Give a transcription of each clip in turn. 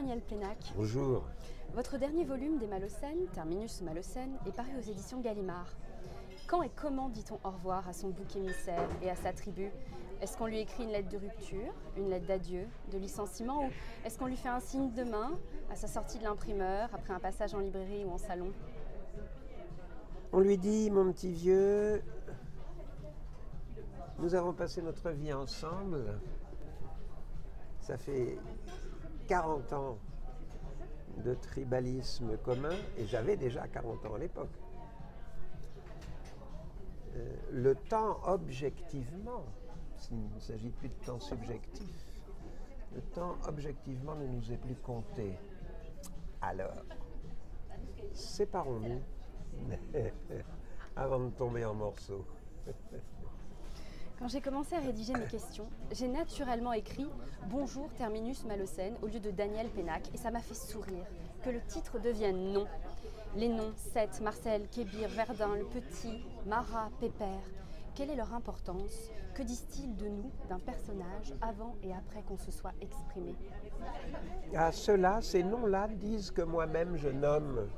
Daniel Pénac. Bonjour. Votre dernier volume des Malocènes, Terminus Malocène, est paru aux éditions Gallimard. Quand et comment dit-on au revoir à son bouc émissaire et à sa tribu? Est-ce qu'on lui écrit une lettre de rupture, une lettre d'adieu, de licenciement ou est-ce qu'on lui fait un signe de main à sa sortie de l'imprimeur, après un passage en librairie ou en salon? On lui dit, mon petit vieux, nous avons passé notre vie ensemble. Ça fait 40 ans de tribalisme commun et j'avais déjà 40 ans à l'époque. Euh, le temps objectivement, il ne s'agit plus de temps subjectif, le temps objectivement ne nous est plus compté. Alors, séparons-nous avant de tomber en morceaux. Quand j'ai commencé à rédiger mes questions, j'ai naturellement écrit Bonjour Terminus Malocène au lieu de Daniel Pénac et ça m'a fait sourire que le titre devienne non. Les noms Seth, Marcel, Kébir, Verdun, Le Petit, Marat, Pépère, quelle est leur importance? Que disent-ils de nous, d'un personnage, avant et après qu'on se soit exprimé? À cela, ces noms-là disent que moi-même je nomme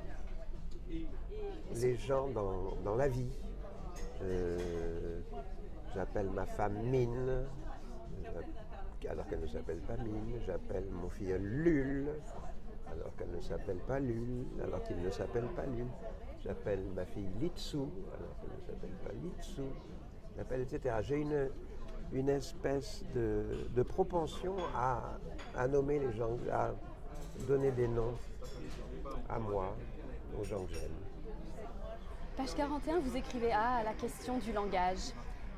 les gens dans, la vie. Euh, J'appelle ma femme Mine, alors qu'elle ne s'appelle pas Mine. J'appelle mon fils Lul, alors qu'elle ne s'appelle pas Lul, alors qu'il ne s'appelle pas Lul. J'appelle ma fille Litsu, alors qu'elle ne s'appelle pas Litsu. J'appelle, etc. J'ai une, une espèce de, propension à, à, nommer les gens, à donner des noms à moi, aux gens que j'aime. Page 41, vous écrivez à la question du langage.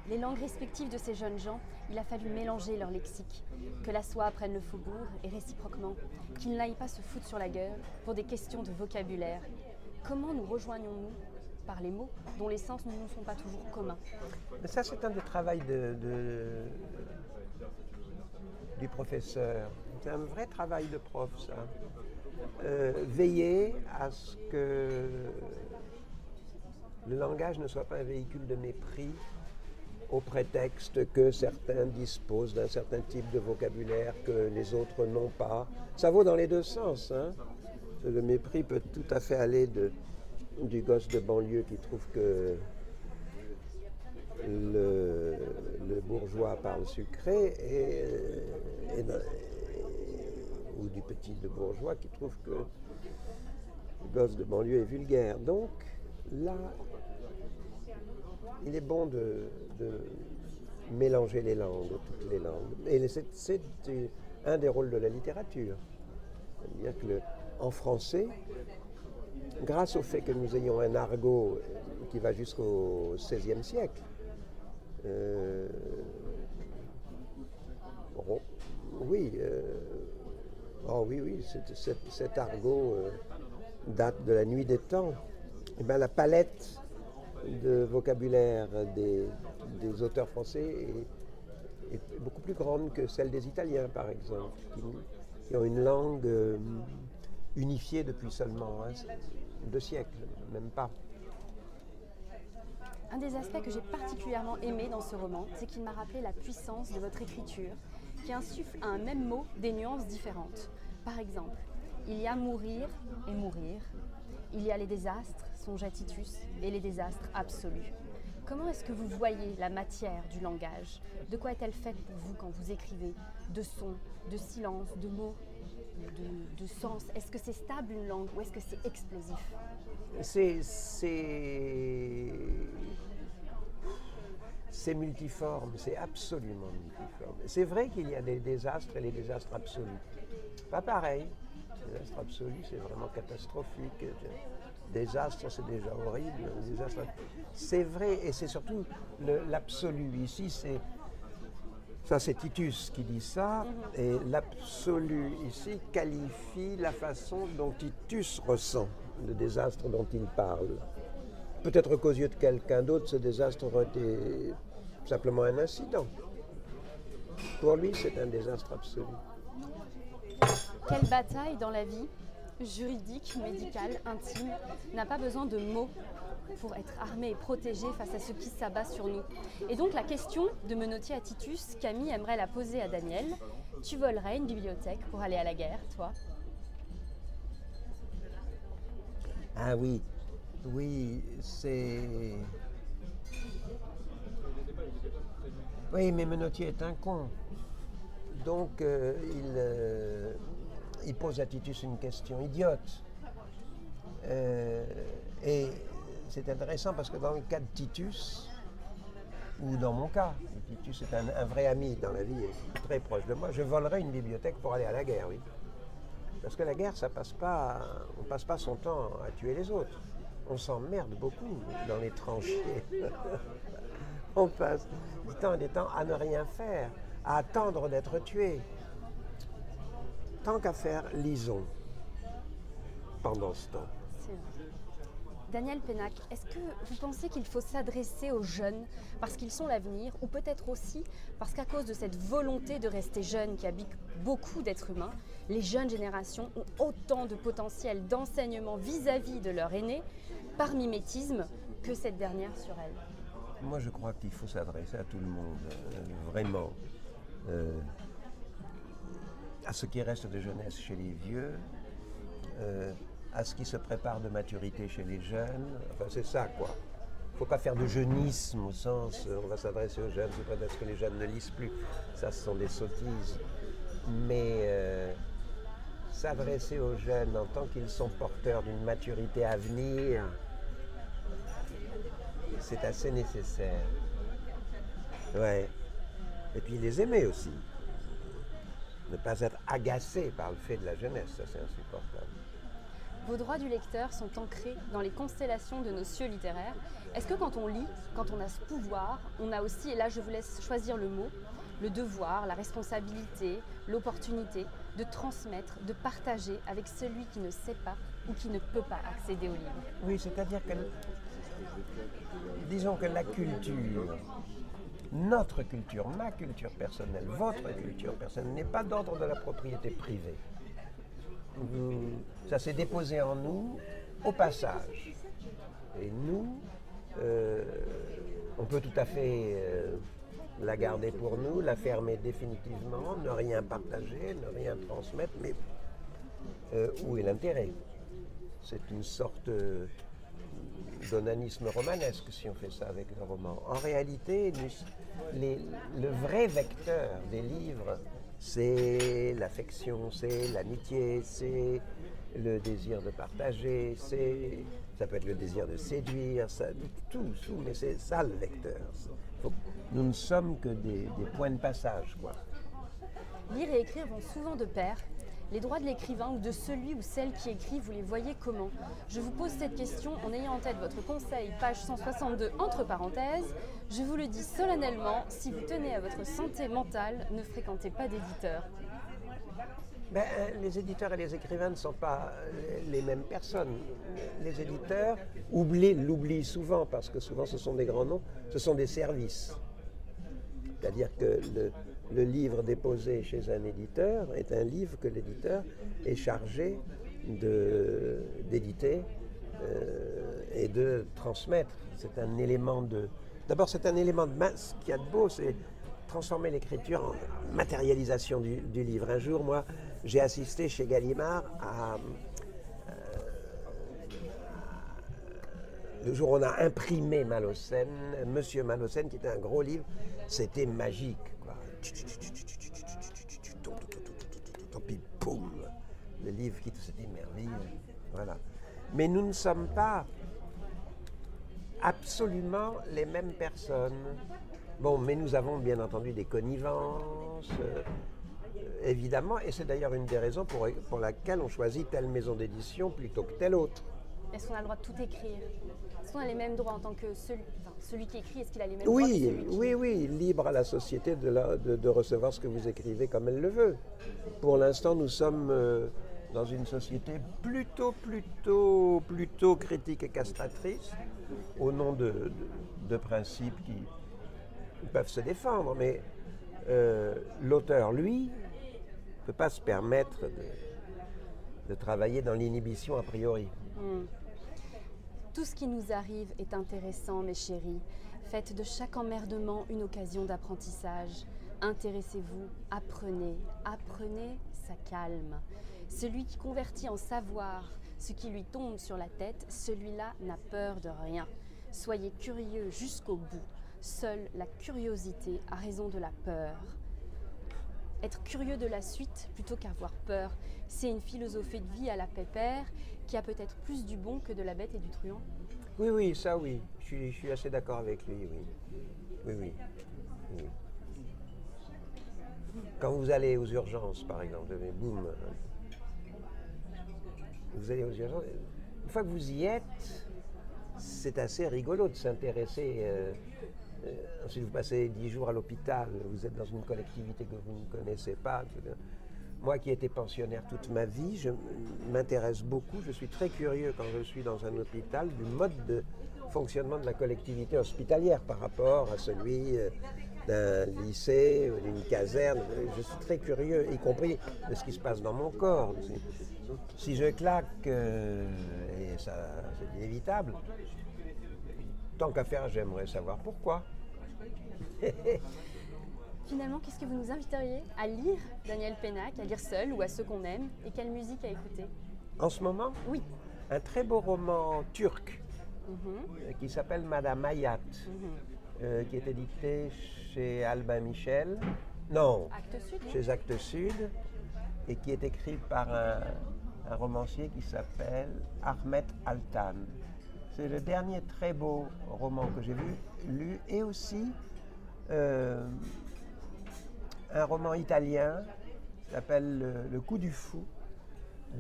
Les langues respectives de ces jeunes gens, il a fallu mélanger leur lexique, que la soie prenne le faubourg et réciproquement, qu'ils n'aillent pas se foutre sur la gueule pour des questions de vocabulaire. Comment nous rejoignons-nous par les mots dont les sens ne nous sont pas toujours communs ça, c'est un des travaux de, du professeur. C'est un vrai travail de prof, ça. Euh, veiller à ce que le langage ne soit pas un véhicule de mépris au prétexte que certains disposent d'un certain type de vocabulaire que les autres n'ont pas. Ça vaut dans les deux sens. Hein. Le mépris peut tout à fait aller du gosse de banlieue qui trouve que le, bourgeois parle sucré ou du petit de bourgeois qui trouve que le gosse de banlieue est vulgaire. Donc là, il est bon de, mélanger les langues, toutes les langues. Et c'est un des rôles de la littérature. C'est-à-dire que en français, grâce au fait que nous ayons un argot qui va jusqu'au XVIe siècle, euh, oui, euh, oh oui, oui, cet argot euh, date de la nuit des temps. Et eh bien, la palette de vocabulaire des, auteurs français est, beaucoup plus grande que celle des Italiens, par exemple, qui, ont une langue euh, unifiée depuis seulement deux siècles, même pas. Un des aspects que j'ai particulièrement aimé dans ce roman, c'est qu'il m'a rappelé la puissance de votre écriture, qui insuffle à un même mot des nuances différentes. Par exemple, il y a mourir et mourir, il y a les désastres, songe Titus, et les désastres absolus. Comment est-ce que vous voyez la matière du langage? De quoi est-elle faite pour vous quand vous écrivez? De sons, de silence, de mots, de, sens? Est-ce que c'est stable une langue ou est-ce que c'est explosif? C'est. C'est multiforme, c'est absolument multiforme. C'est vrai qu'il y a des désastres et les désastres absolus. Pas pareil. Les désastres absolus, c'est vraiment catastrophique désastre, c'est déjà horrible. C'est vrai, et c'est surtout l'absolu. Ici. Ça, c'est Titus qui dit ça, et l'absolu ici qualifie la façon dont Titus ressent le désastre dont il parle. Peut-être qu'aux yeux de quelqu'un d'autre, ce désastre aurait été simplement un incident. Pour lui, c'est un désastre absolu. Quelle bataille dans la vie juridique, médical, intime, n'a pas besoin de mots pour être armé et protégé face à ce qui s'abat sur nous. Et donc la question de menotier à Titus, Camille aimerait la poser à Daniel. Tu volerais une bibliothèque pour aller à la guerre, toi? Ah oui, oui, c'est... Oui, mais Menotier est un con. Donc, euh, il, euh, il pose à Titus une question idiote. Euh, et c'est intéressant parce que dans le cas de Titus, ou dans mon cas, Titus est un, vrai ami dans la vie, très proche de moi, je volerais une bibliothèque pour aller à la guerre, oui. Parce que la guerre, ça passe pas, on passe pas son temps à tuer les autres. On s'emmerde beaucoup dans les tranchées. on passe du temps et des temps à ne rien faire, à attendre d'être tué. Tant qu'à faire, lisons pendant ce temps. Vrai. Daniel Pénac, est-ce que vous pensez qu'il faut s'adresser aux jeunes parce qu'ils sont l'avenir ou peut-être aussi parce qu'à cause de cette volonté de rester jeune qui habite beaucoup d'êtres humains, les jeunes générations ont autant de potentiel d'enseignement vis-à-vis de leur aîné par mimétisme que cette dernière sur elle? Moi, je crois qu'il faut s'adresser à tout le monde, euh, vraiment. Euh, à ce qui reste de jeunesse chez les vieux, euh, à ce qui se prépare de maturité chez les jeunes. Enfin, c'est ça, quoi. Il ne faut pas faire de jeunisme au sens euh, on va s'adresser aux jeunes, c'est peut-être que les jeunes ne lisent plus. Ça, ce sont des sottises. Mais euh, s'adresser aux jeunes en tant qu'ils sont porteurs d'une maturité à venir, c'est assez nécessaire. Ouais. Et puis les aimer aussi. Ne pas être agacé par le fait de la jeunesse, ça c'est insupportable. Vos droits du lecteur sont ancrés dans les constellations de nos cieux littéraires. Est-ce que quand on lit, quand on a ce pouvoir, on a aussi, et là je vous laisse choisir le mot, le devoir, la responsabilité, l'opportunité de transmettre, de partager avec celui qui ne sait pas ou qui ne peut pas accéder au livre? Oui, c'est-à-dire que, disons que la culture, notre culture, ma culture personnelle, votre culture personnelle, n'est pas d'ordre de la propriété privée. Ça s'est déposé en nous au passage. Et nous, euh, on peut tout à fait euh, la garder pour nous, la fermer définitivement, ne rien partager, ne rien transmettre, mais euh, où est l'intérêt? C'est une sorte d'onanisme romanesque si on fait ça avec un roman. En réalité, nous- le vrai vecteur des livres, c'est l'affection, c'est l'amitié, c'est le désir de partager, c'est ça peut être le désir de séduire, tout, tout, mais c'est ça le vecteur. Nous ne sommes que des, des points de passage, quoi. Lire et écrire vont souvent de pair. Les droits de l'écrivain ou de celui ou celle qui écrit, vous les voyez comment? Je vous pose cette question en ayant en tête votre conseil, page 162, entre parenthèses. Je vous le dis solennellement, si vous tenez à votre santé mentale, ne fréquentez pas d'éditeurs. Ben, euh, les éditeurs et les écrivains ne sont pas euh, les mêmes personnes. Les éditeurs oublient, l'oublient souvent parce que souvent ce sont des grands noms, ce sont des services. C'est-à-dire que le, le livre déposé chez un éditeur est un livre que l'éditeur est chargé d'éditer euh, et de transmettre. C'est un élément de. D'abord, c'est un élément de masse. Ce qu'il y a de beau, c'est transformer l'écriture en matérialisation du, du livre. Un jour, moi, j'ai assisté chez Gallimard à. euh, le jour où on a imprimé Malocène, Monsieur Malocène, qui était un gros livre, c'était magique. Quoi. Puis boum, le livre qui c'était merveilleux. Voilà. Mais nous ne sommes pas absolument les mêmes personnes. Bon, mais nous avons bien entendu des connivences, euh, évidemment, et c'est d'ailleurs une des raisons pour, pour laquelle on choisit telle maison d'édition plutôt que telle autre. Est-ce qu'on a le droit de tout écrire? Qu'on a les mêmes droits en tant que celui, enfin, celui qui écrit Est-ce qu'il a les mêmes droits que Oui, celui qui... oui, oui, libre à la société de, la- de- de recevoir ce que vous écrivez comme elle le veut. Pour l'instant, nous sommes euh, dans une société plutôt, plutôt, plutôt critique et castratrice, au nom de, de- de principes qui peuvent se défendre. Mais euh, l'auteur, lui, ne peut pas se permettre de, de travailler dans l'inhibition a priori. Hmm. Tout ce qui nous arrive est intéressant, mes chéris. Faites de chaque emmerdement une occasion d'apprentissage. Intéressez-vous, apprenez. Apprenez, sa calme. Celui qui convertit en savoir ce qui lui tombe sur la tête, celui-là n'a peur de rien. Soyez curieux jusqu'au bout. Seule la curiosité a raison de la peur. Être curieux de la suite plutôt qu'avoir peur, c'est une philosophie de vie à la pépère qui a peut-être plus du bon que de la bête et du truand. Oui, oui, ça oui. Je suis, assez d'accord avec lui, oui. Oui, oui. oui. Quand vous allez aux urgences, par exemple, boum, vous allez aux urgences, une fois que vous y êtes, c'est assez rigolo de s'intéresser. euh, euh, ensuite, vous passez dix jours à l'hôpital, vous êtes dans une collectivité que vous ne connaissez pas. Moi qui étais pensionnaire toute ma vie, je m'intéresse beaucoup, je suis très curieux quand je suis dans un hôpital du mode de fonctionnement de la collectivité hospitalière par rapport à celui euh, d'un lycée, d'une caserne. Je suis très curieux, y compris de ce qui se passe dans mon corps. Si, si je claque, euh, et ça c'est inévitable, tant qu'à faire, j'aimerais savoir pourquoi. Finalement, qu'est-ce que vous nous inviteriez à lire Daniel Pénac, à lire seul ou à ceux qu'on aime Et quelle musique à écouter? En ce moment, Oui. un très beau roman turc Mhm, euh, qui s'appelle Madame Hayat, mhm. euh, qui est édité chez Albin Michel. Non, Sud, chez Actes Sud, et qui est écrit par un, un romancier qui s'appelle Ahmet Altan. C'est le dernier très beau roman que j'ai vu, lu, et aussi euh, un roman italien qui s'appelle Le, Le coup du fou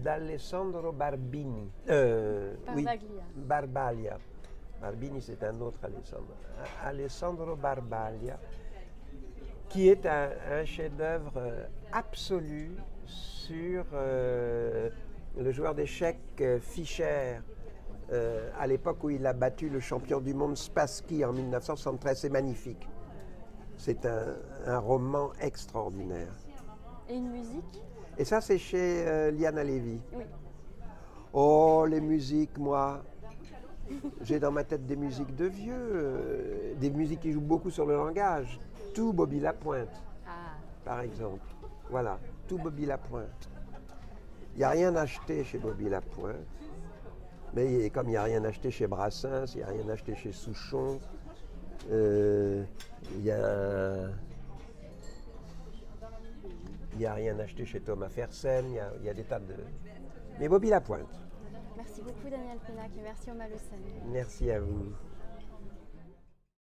d'Alessandro Barbini. Euh, oui, Barbaglia. Barbaglia. Barbini, c'est un autre Alessandro. Alessandro Barbaglia, qui est un, un chef-d'œuvre euh, absolu sur euh, le joueur d'échecs Fischer, euh, à l'époque où il a battu le champion du monde Spassky en 1973. C'est magnifique. C'est un, un roman extraordinaire. Et une musique Et ça, c'est chez euh, Liana Levy. Oui. Oh, les musiques, moi. J'ai dans ma tête des musiques de vieux, euh, des musiques qui jouent beaucoup sur le langage. Tout Bobby Lapointe, Ah, par exemple. Voilà, tout Bobby Lapointe. Il n'y a rien acheté chez Bobby Lapointe. Mais comme il n'y a rien acheté chez Brassens, il n'y a rien acheté chez Souchon, euh, il y a. Il n'y a rien acheté chez Thomas Fersen, il y a, il y a des tas de. Mais Bobby Lapointe. merci beaucoup Daniel Pénac et merci Oma Le Seine. Merci à vous.